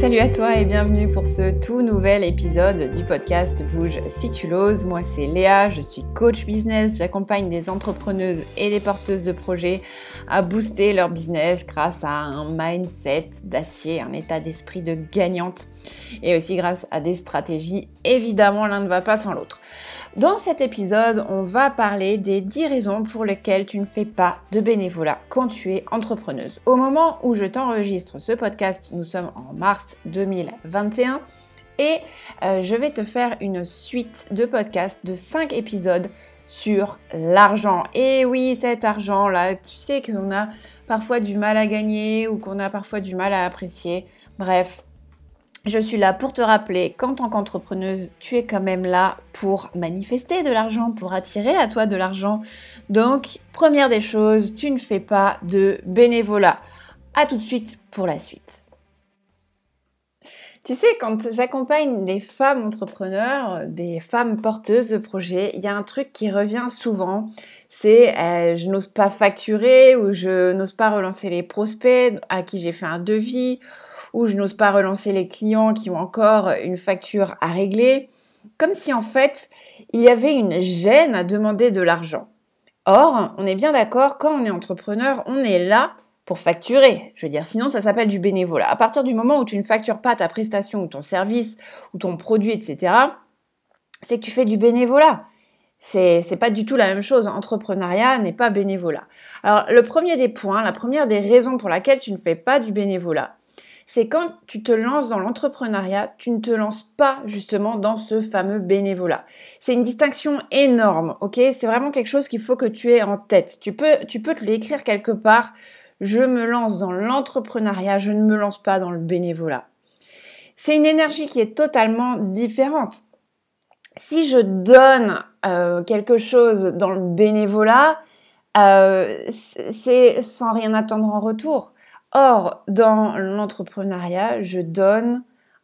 Salut à toi et bienvenue pour ce tout nouvel épisode du podcast Bouge si tu l'oses. Moi c'est Léa, je suis coach business, j'accompagne des entrepreneuses et des porteuses de projets à booster leur business grâce à un mindset d'acier, un état d'esprit de gagnante et aussi grâce à des stratégies. Évidemment l'un ne va pas sans l'autre. Dans cet épisode, on va parler des 10 raisons pour lesquelles tu ne fais pas de bénévolat quand tu es entrepreneuse. Au moment où je t'enregistre ce podcast, nous sommes en mars 2021 et euh, je vais te faire une suite de podcasts de 5 épisodes sur l'argent. Et oui, cet argent-là, tu sais qu'on a parfois du mal à gagner ou qu'on a parfois du mal à apprécier. Bref, je suis là pour te rappeler qu'en tant qu'entrepreneuse, tu es quand même là pour manifester de l'argent, pour attirer à toi de l'argent. Donc, première des choses, tu ne fais pas de bénévolat. A tout de suite pour la suite. Tu sais, quand j'accompagne des femmes entrepreneurs, des femmes porteuses de projets, il y a un truc qui revient souvent, c'est euh, je n'ose pas facturer ou je n'ose pas relancer les prospects à qui j'ai fait un devis ou je n'ose pas relancer les clients qui ont encore une facture à régler, comme si en fait il y avait une gêne à demander de l'argent. Or, on est bien d'accord, quand on est entrepreneur, on est là pour facturer. Je veux dire, sinon ça s'appelle du bénévolat. À partir du moment où tu ne factures pas ta prestation ou ton service ou ton produit, etc., c'est que tu fais du bénévolat. C'est, pas du tout la même chose. Entrepreneuriat n'est pas bénévolat. Alors, le premier des points, la première des raisons pour laquelle tu ne fais pas du bénévolat, c'est quand tu te lances dans l'entrepreneuriat, tu ne te lances pas justement dans ce fameux bénévolat. C'est une distinction énorme, ok? C'est vraiment quelque chose qu'il faut que tu aies en tête. Tu peux, te l'écrire quelque part. Je me lance dans l'entrepreneuriat, je ne me lance pas dans le bénévolat. C'est une énergie qui est totalement différente. Si je donne euh, quelque chose dans le bénévolat, euh, c'est sans rien attendre en retour. Or, dans l'entrepreneuriat, je donne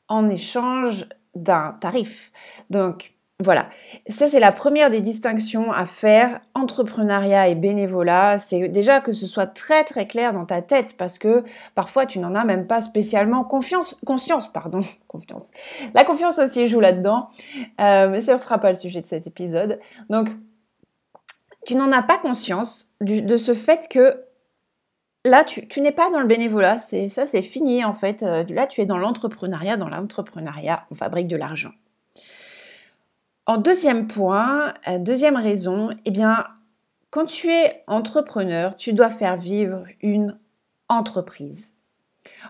en échange d'un tarif. Donc, voilà, ça c'est la première des distinctions à faire, entrepreneuriat et bénévolat, c'est déjà que ce soit très très clair dans ta tête parce que parfois tu n'en as même pas spécialement confiance, conscience, pardon, confiance. La confiance aussi joue là-dedans, euh, mais ce ne sera pas le sujet de cet épisode. Donc, tu n'en as pas conscience de ce fait que là, tu, n'es pas dans le bénévolat, ça, c'est fini en fait. Euh, là, tu es dans l'entrepreneuriat. Dans l'entrepreneuriat, on fabrique de l'argent. En deuxième point, euh, deuxième raison, eh bien, quand tu es entrepreneur, tu dois faire vivre une entreprise.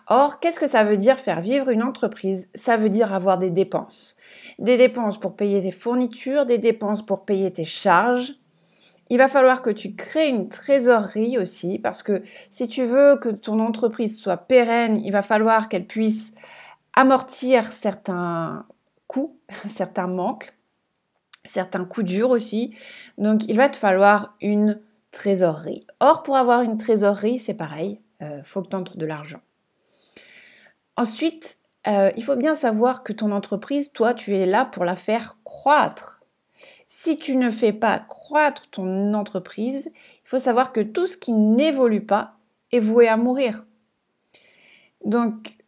Or, qu'est-ce que ça veut dire faire vivre une entreprise? Ça veut dire avoir des dépenses. Des dépenses pour payer tes fournitures, des dépenses pour payer tes charges, il va falloir que tu crées une trésorerie aussi, parce que si tu veux que ton entreprise soit pérenne, il va falloir qu'elle puisse amortir certains coûts, certains manques, certains coups durs aussi. Donc il va te falloir une trésorerie. Or, pour avoir une trésorerie, c'est pareil, il euh, faut que tu entres de l'argent. Ensuite, euh, il faut bien savoir que ton entreprise, toi, tu es là pour la faire croître. Si tu ne fais pas croître ton entreprise, il faut savoir que tout ce qui n'évolue pas est voué à mourir. Donc,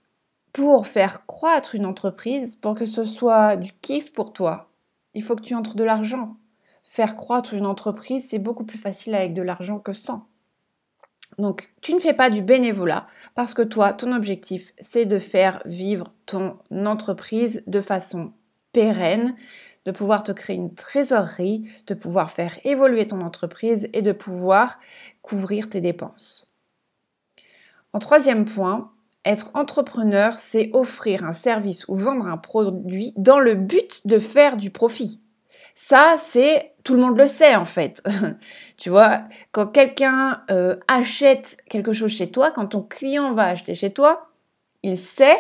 pour faire croître une entreprise, pour que ce soit du kiff pour toi, il faut que tu entres de l'argent. Faire croître une entreprise, c'est beaucoup plus facile avec de l'argent que sans. Donc, tu ne fais pas du bénévolat parce que toi, ton objectif, c'est de faire vivre ton entreprise de façon pérenne, de pouvoir te créer une trésorerie, de pouvoir faire évoluer ton entreprise et de pouvoir couvrir tes dépenses. En troisième point, être entrepreneur, c'est offrir un service ou vendre un produit dans le but de faire du profit. Ça, c'est tout le monde le sait en fait. tu vois, quand quelqu'un euh, achète quelque chose chez toi, quand ton client va acheter chez toi, il sait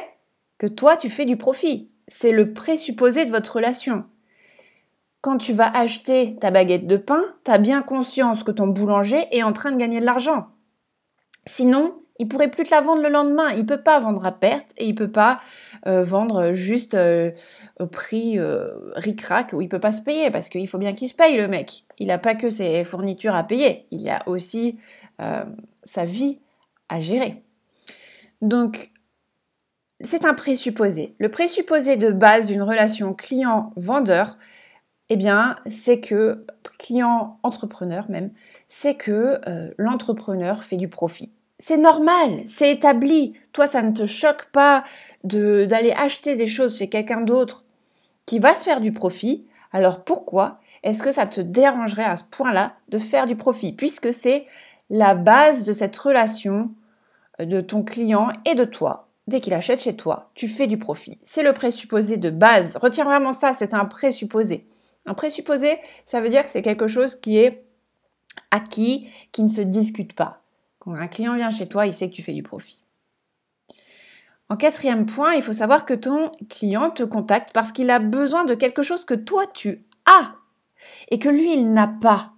que toi, tu fais du profit. C'est le présupposé de votre relation quand tu vas acheter ta baguette de pain, tu as bien conscience que ton boulanger est en train de gagner de l'argent. Sinon, il pourrait plus te la vendre le lendemain. Il peut pas vendre à perte et il peut pas euh, vendre juste euh, au prix euh, ric-rac où il peut pas se payer parce qu'il faut bien qu'il se paye le mec. Il n'a pas que ses fournitures à payer, il a aussi sa vie à gérer. Donc c'est un présupposé. Le présupposé de base d'une relation client-vendeur, eh bien, c'est que, client-entrepreneur même, c'est que euh, l'entrepreneur fait du profit. C'est normal, c'est établi. Toi, ça ne te choque pas d'aller acheter des choses chez quelqu'un d'autre qui va se faire du profit. Alors pourquoi est-ce que ça te dérangerait à ce point-là de faire du profit Puisque c'est la base de cette relation euh, de ton client et de toi dès qu'il achète chez toi, tu fais du profit. C'est le présupposé de base. Retiens vraiment ça, c'est un présupposé. Un présupposé, ça veut dire que c'est quelque chose qui est acquis, qui ne se discute pas. Quand un client vient chez toi, il sait que tu fais du profit. En quatrième point, il faut savoir que ton client te contacte parce qu'il a besoin de quelque chose que toi tu as et que lui il n'a pas.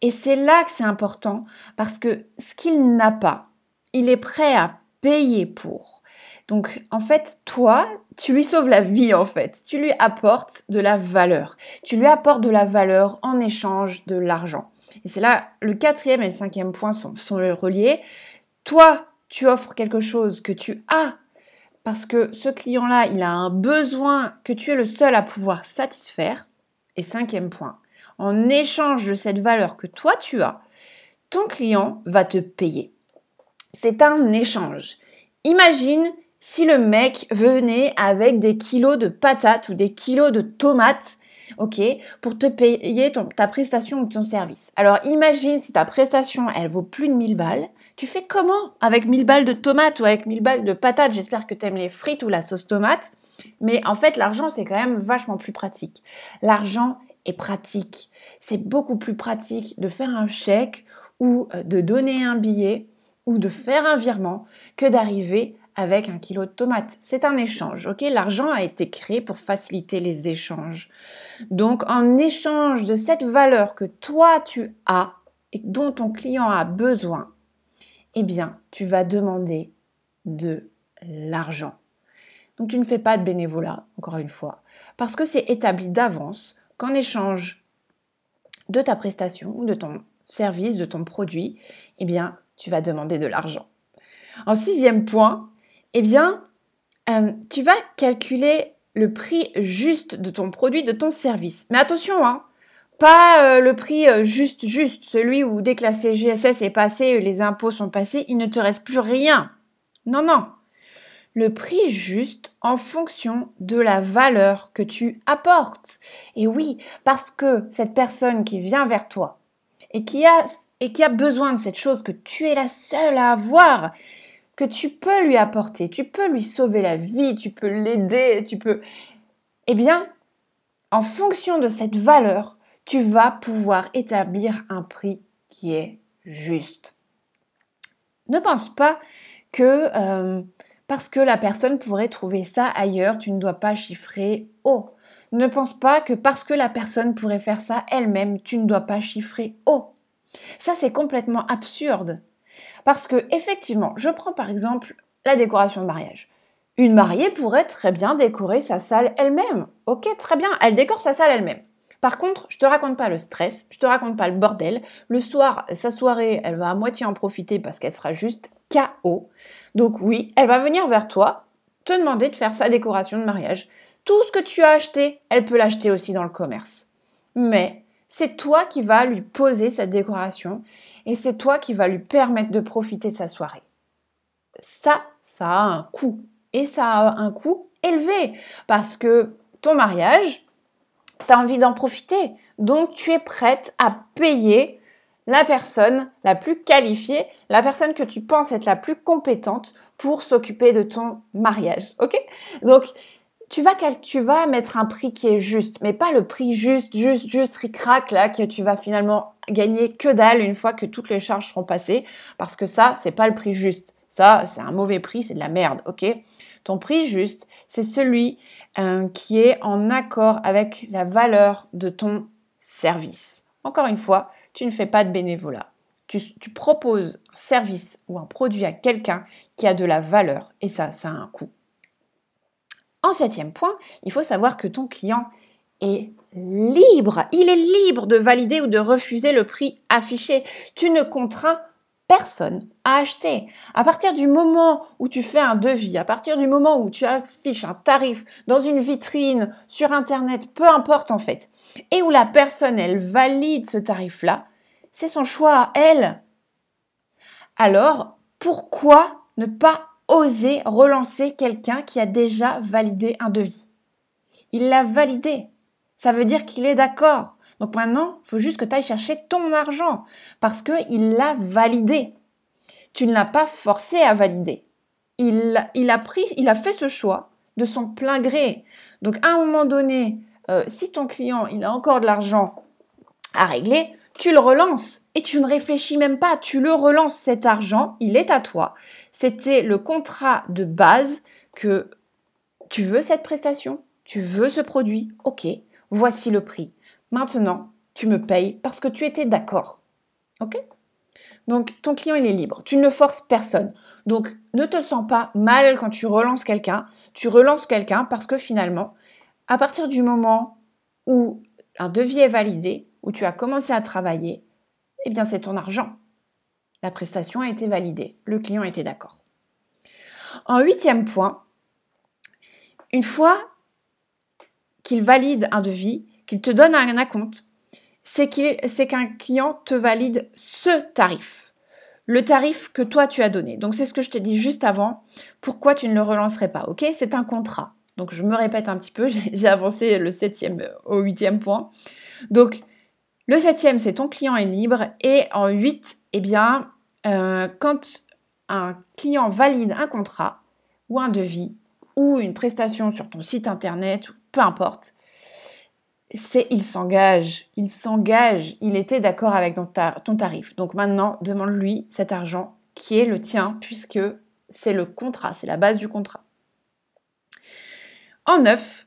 Et c'est là que c'est important parce que ce qu'il n'a pas, il est prêt à payer pour. Donc en fait, toi, tu lui sauves la vie en fait. Tu lui apportes de la valeur. Tu lui apportes de la valeur en échange de l'argent. Et c'est là, le quatrième et le cinquième point sont, sont reliés. Toi, tu offres quelque chose que tu as parce que ce client-là, il a un besoin que tu es le seul à pouvoir satisfaire. Et cinquième point, en échange de cette valeur que toi tu as, ton client va te payer. C'est un échange. Imagine si le mec venait avec des kilos de patates ou des kilos de tomates, ok, pour te payer ta prestation ou ton service. Alors imagine si ta prestation, elle vaut plus de 1000 balles, tu fais comment avec 1000 balles de tomates ou avec 1000 balles de patates? J'espère que tu aimes les frites ou la sauce tomate. Mais en fait, l'argent, c'est quand même vachement plus pratique. L'argent est pratique. C'est beaucoup plus pratique de faire un chèque ou euh, de donner un billet ou de faire un virement que d'arriver avec un kilo de tomates. C'est un échange, ok? L'argent a été créé pour faciliter les échanges. Donc, en échange de cette valeur que toi tu as et dont ton client a besoin, eh bien, tu vas demander de l'argent. Donc, tu ne fais pas de bénévolat, encore une fois, parce que c'est établi d'avance qu'en échange de ta prestation de ton service, de ton produit, eh bien, tu vas demander de l'argent. En sixième point, eh bien, euh, tu vas calculer le prix juste de ton produit, de ton service. Mais attention, hein, pas euh, le prix euh, juste, juste, celui où dès que la CGSS est passée, les impôts sont passés, il ne te reste plus rien. Non, non. Le prix juste en fonction de la valeur que tu apportes. Et oui, parce que cette personne qui vient vers toi et qui a, et qui a besoin de cette chose que tu es la seule à avoir, que tu peux lui apporter, tu peux lui sauver la vie, tu peux l'aider, tu peux... Eh bien, en fonction de cette valeur, tu vas pouvoir établir un prix qui est juste. Ne pense pas que euh, parce que la personne pourrait trouver ça ailleurs, tu ne dois pas chiffrer haut. Ne pense pas que parce que la personne pourrait faire ça elle-même, tu ne dois pas chiffrer haut. Ça, c'est complètement absurde. Parce que, effectivement, je prends par exemple la décoration de mariage. Une mariée pourrait très bien décorer sa salle elle-même. Ok, très bien, elle décore sa salle elle-même. Par contre, je te raconte pas le stress, je te raconte pas le bordel. Le soir, sa soirée, elle va à moitié en profiter parce qu'elle sera juste KO. Donc oui, elle va venir vers toi, te demander de faire sa décoration de mariage. Tout ce que tu as acheté, elle peut l'acheter aussi dans le commerce. Mais c'est toi qui vas lui poser cette décoration et c'est toi qui vas lui permettre de profiter de sa soirée. Ça, ça a un coût. Et ça a un coût élevé parce que ton mariage, tu as envie d'en profiter. Donc tu es prête à payer la personne la plus qualifiée, la personne que tu penses être la plus compétente pour s'occuper de ton mariage. OK? Tu vas, mettre un prix qui est juste, mais pas le prix juste, juste, juste ric-rac là que tu vas finalement gagner que dalle une fois que toutes les charges seront passées, parce que ça, c'est pas le prix juste. Ça, c'est un mauvais prix, c'est de la merde, ok? Ton prix juste, c'est celui euh, qui est en accord avec la valeur de ton service. Encore une fois, tu ne fais pas de bénévolat. Tu proposes un service ou un produit à quelqu'un qui a de la valeur, et ça, ça a un coût. En septième point, il faut savoir que ton client est libre. Il est libre de valider ou de refuser le prix affiché. Tu ne contrains personne à acheter. À partir du moment où tu fais un devis, à partir du moment où tu affiches un tarif dans une vitrine, sur Internet, peu importe en fait, et où la personne, elle valide ce tarif-là, c'est son choix elle. Alors, pourquoi ne pas oser relancer quelqu'un qui a déjà validé un devis Il l'a validé. Ça veut dire qu'il est d'accord. Donc maintenant, il faut juste que tu ailles chercher ton argent parce qu'il l'a validé. Tu ne l'as pas forcé à valider. Il, a pris, il a fait ce choix de son plein gré. Donc à un moment donné, euh, si ton client il a encore de l'argent à régler, tu le relances et tu ne réfléchis même pas, tu le relances cet argent, il est à toi. C'était le contrat de base que tu veux cette prestation, tu veux ce produit, ok, voici le prix. Maintenant, tu me payes parce que tu étais d'accord. OK? Donc, ton client, il est libre. Tu ne forces personne. Donc, ne te sens pas mal quand tu relances quelqu'un. Tu relances quelqu'un parce que finalement, à partir du moment où un devis est validé, où tu as commencé à travailler, eh bien, c'est ton argent. La prestation a été validée. Le client était d'accord. En huitième point, une fois qu'il valide un devis, qu'il te donne un acompte, c'est qu'un client te valide ce tarif. Le tarif que toi tu as donné. Donc c'est ce que je t'ai dit juste avant. Pourquoi tu ne le relancerais pas Ok? C'est un contrat. Donc je me répète un petit peu, j'ai avancé le septième au huitième point. Donc le septième, c'est ton client est libre. Et en huit, eh bien, euh, quand un client valide un contrat ou un devis ou une prestation sur ton site internet, peu importe, c'est il s'engage, il s'engage, il était d'accord avec ton, tarif. Donc maintenant, demande-lui cet argent qui est le tien puisque c'est le contrat, c'est la base du contrat. En neuf,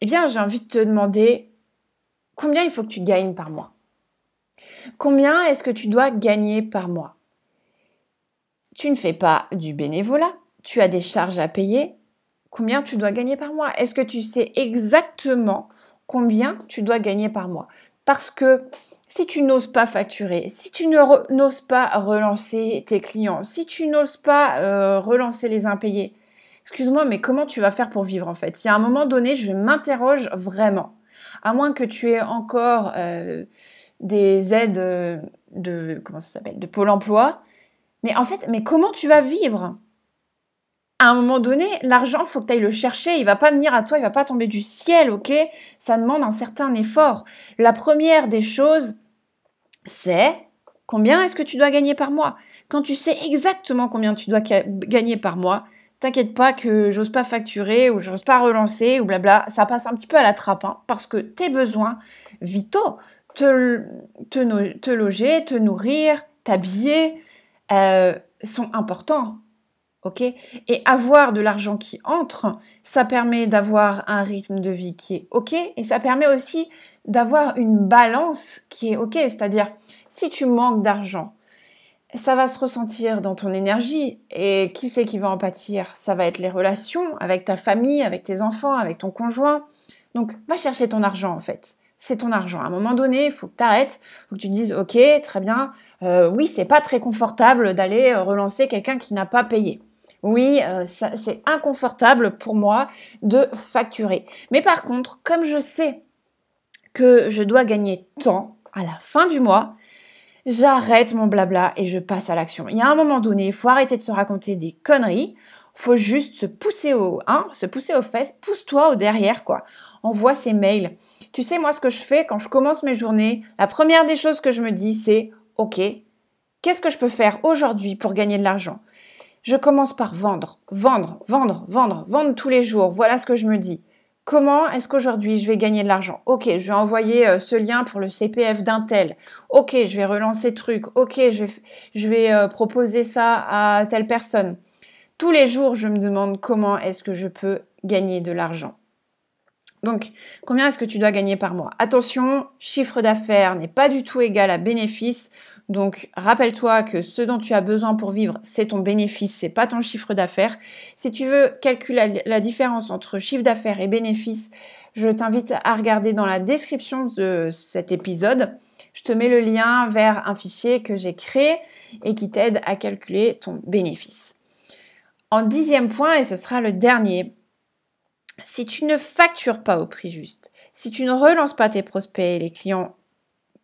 eh bien, j'ai envie de te demander combien il faut que tu gagnes par mois? Combien est-ce que tu dois gagner par mois? Tu ne fais pas du bénévolat, tu as des charges à payer. Combien tu dois gagner par mois? Est-ce que tu sais exactement combien tu dois gagner par mois? Parce que si tu n'oses pas facturer, si tu n'oses pas relancer tes clients, si tu n'oses pas euh, relancer les impayés, excuse-moi, mais comment tu vas faire pour vivre en fait? Si à un moment donné, je m'interroge vraiment, à moins que tu aies encore euh, des aides de comment ça s'appelle, de Pôle Emploi, mais en fait, mais comment tu vas vivre? À un moment donné, l'argent, faut que tu ailles le chercher. Il va pas venir à toi, il va pas tomber du ciel, ok? Ça demande un certain effort. La première des choses, c'est combien est-ce que tu dois gagner par mois? Quand tu sais exactement combien tu dois gagner par mois, t'inquiète pas que j'ose pas facturer ou j'ose pas relancer ou blabla. Ça passe un petit peu à la trappe, hein, parce que tes besoins vitaux, te, te, loger, te nourrir, t'habiller, euh, sont importants ok? Et avoir de l'argent qui entre, ça permet d'avoir un rythme de vie qui est ok, et ça permet aussi d'avoir une balance qui est ok. C'est-à-dire, si tu manques d'argent, ça va se ressentir dans ton énergie. Et qui c'est qui va en pâtir? Ça va être les relations avec ta famille, avec tes enfants, avec ton conjoint. Donc, va chercher ton argent en fait. C'est ton argent. À un moment donné, il faut que tu arrêtes, il faut que tu te dises, ok, très bien, euh, oui, c'est pas très confortable d'aller relancer quelqu'un qui n'a pas payé. Oui, euh, c'est inconfortable pour moi de facturer. Mais par contre, comme je sais que je dois gagner tant à la fin du mois, j'arrête mon blabla et je passe à l'action. Il y a un moment donné, il faut arrêter de se raconter des conneries. Faut juste se pousser au, hein, se pousser aux fesses. Pousse-toi au derrière, quoi. Envoie ces mails. Tu sais, moi, ce que je fais quand je commence mes journées, la première des choses que je me dis, c'est, OK, qu'est-ce que je peux faire aujourd'hui pour gagner de l'argent? Je commence par vendre, vendre, vendre, vendre, vendre tous les jours. Voilà ce que je me dis. Comment est-ce qu'aujourd'hui je vais gagner de l'argent? Ok, je vais envoyer euh, ce lien pour le CPF d'un tel. Ok, je vais relancer truc. Ok, je vais, euh, proposer ça à telle personne. Tous les jours, je me demande comment est-ce que je peux gagner de l'argent. Donc, combien est-ce que tu dois gagner par mois? Attention, chiffre d'affaires n'est pas du tout égal à bénéfice. Donc, rappelle-toi que ce dont tu as besoin pour vivre, c'est ton bénéfice, c'est pas ton chiffre d'affaires. Si tu veux calculer la différence entre chiffre d'affaires et bénéfice, je t'invite à regarder dans la description de cet épisode. je te mets le lien vers un fichier que j'ai créé et qui t'aide à calculer ton bénéfice. En dixième point, et ce sera le dernier, si tu ne factures pas au prix juste, si tu ne relances pas tes prospects et les clients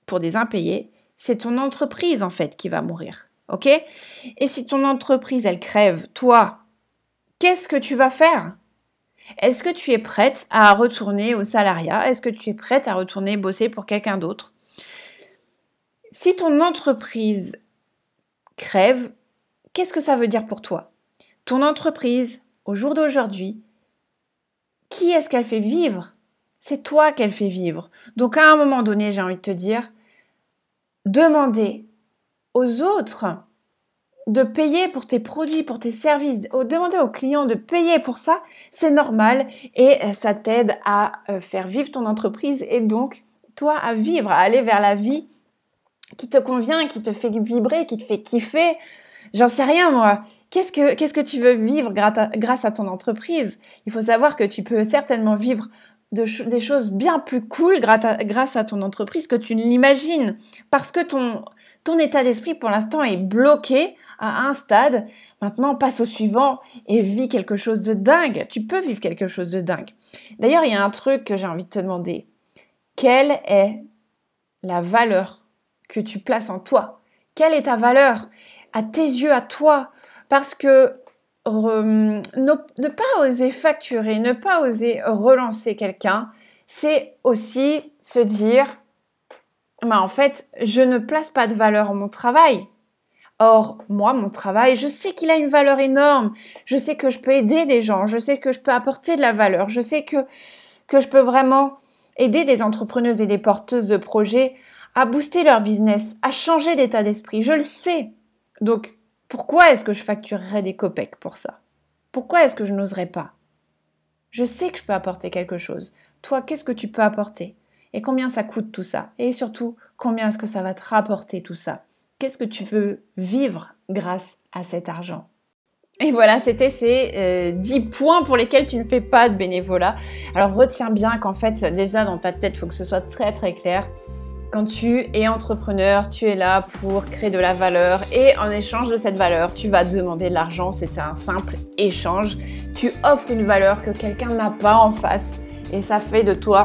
pour des impayés, c'est ton entreprise en fait qui va mourir. OK? Et si ton entreprise elle crève, toi, qu'est-ce que tu vas faire? Est-ce que tu es prête à retourner au salariat? Est-ce que tu es prête à retourner bosser pour quelqu'un d'autre? Si ton entreprise crève, qu'est-ce que ça veut dire pour toi? Ton entreprise, au jour d'aujourd'hui, qui est-ce qu'elle fait vivre? C'est toi qu'elle fait vivre. Donc à un moment donné, j'ai envie de te dire, demander aux autres de payer pour tes produits, pour tes services, demander aux clients de payer pour ça, c'est normal et euh, ça t'aide à euh, faire vivre ton entreprise et donc toi à vivre, à aller vers la vie qui te convient, qui te fait vibrer, qui te fait kiffer. J'en sais rien moi. Qu'est-ce que, qu'est-ce que tu veux vivre grâce à, ton entreprise? Il faut savoir que tu peux certainement vivre des choses bien plus cool grâce à, ton entreprise que tu ne l'imagines. Parce que ton, ton état d'esprit pour l'instant est bloqué à un stade. Maintenant, passe au suivant et vis quelque chose de dingue. Tu peux vivre quelque chose de dingue. D'ailleurs, il y a un truc que j'ai envie de te demander. Quelle est la valeur que tu places en toi? Quelle est ta valeur? À tes yeux, à toi? Parce que ne, pas oser facturer, ne pas oser relancer quelqu'un, c'est aussi se dire, bah en fait, je ne place pas de valeur en mon travail. Or, moi, mon travail, je sais qu'il a une valeur énorme. Je sais que je peux aider des gens. Je sais que je peux apporter de la valeur. Je sais que, que je peux vraiment aider des entrepreneuses et des porteuses de projets à booster leur business, à changer d'état d'esprit. Je le sais. Donc, pourquoi est-ce que je facturerais des copecs pour ça? Pourquoi est-ce que je n'oserais pas? Je sais que je peux apporter quelque chose. Toi, qu'est-ce que tu peux apporter? Et combien ça coûte tout ça? Et surtout, combien est-ce que ça va te rapporter tout ça? Qu'est-ce que tu veux vivre grâce à cet argent? Et voilà, c'était ces 10 euh, points pour lesquels tu ne fais pas de bénévolat. Alors retiens bien qu'en fait, déjà dans ta tête, il faut que ce soit très très clair. Quand tu es entrepreneur, tu es là pour créer de la valeur et en échange de cette valeur, tu vas demander de l'argent. C'est un simple échange. Tu offres une valeur que quelqu'un n'a pas en face et ça fait de toi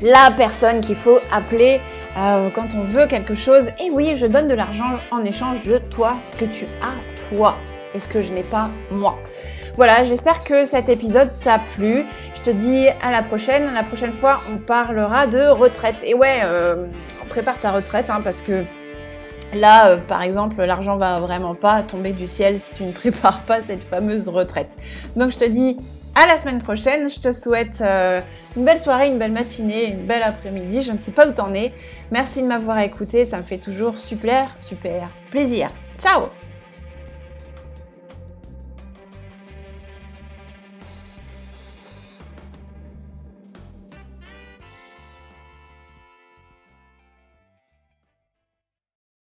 la personne qu'il faut appeler euh, quand on veut quelque chose. Et oui, je donne de l'argent en échange de toi, ce que tu as toi et ce que je n'ai pas moi. Voilà, j'espère que cet épisode t'a plu. Je te dis à la prochaine. La prochaine fois, on parlera de retraite. Et ouais, euh, prépare ta retraite hein, parce que là, euh, par exemple, l'argent va vraiment pas tomber du ciel si tu ne prépares pas cette fameuse retraite. Donc je te dis à la semaine prochaine. Je te souhaite euh, une belle soirée, une belle matinée, une belle après-midi. Je ne sais pas où t'en es. Merci de m'avoir écouté. Ça me fait toujours super, super plaisir. Ciao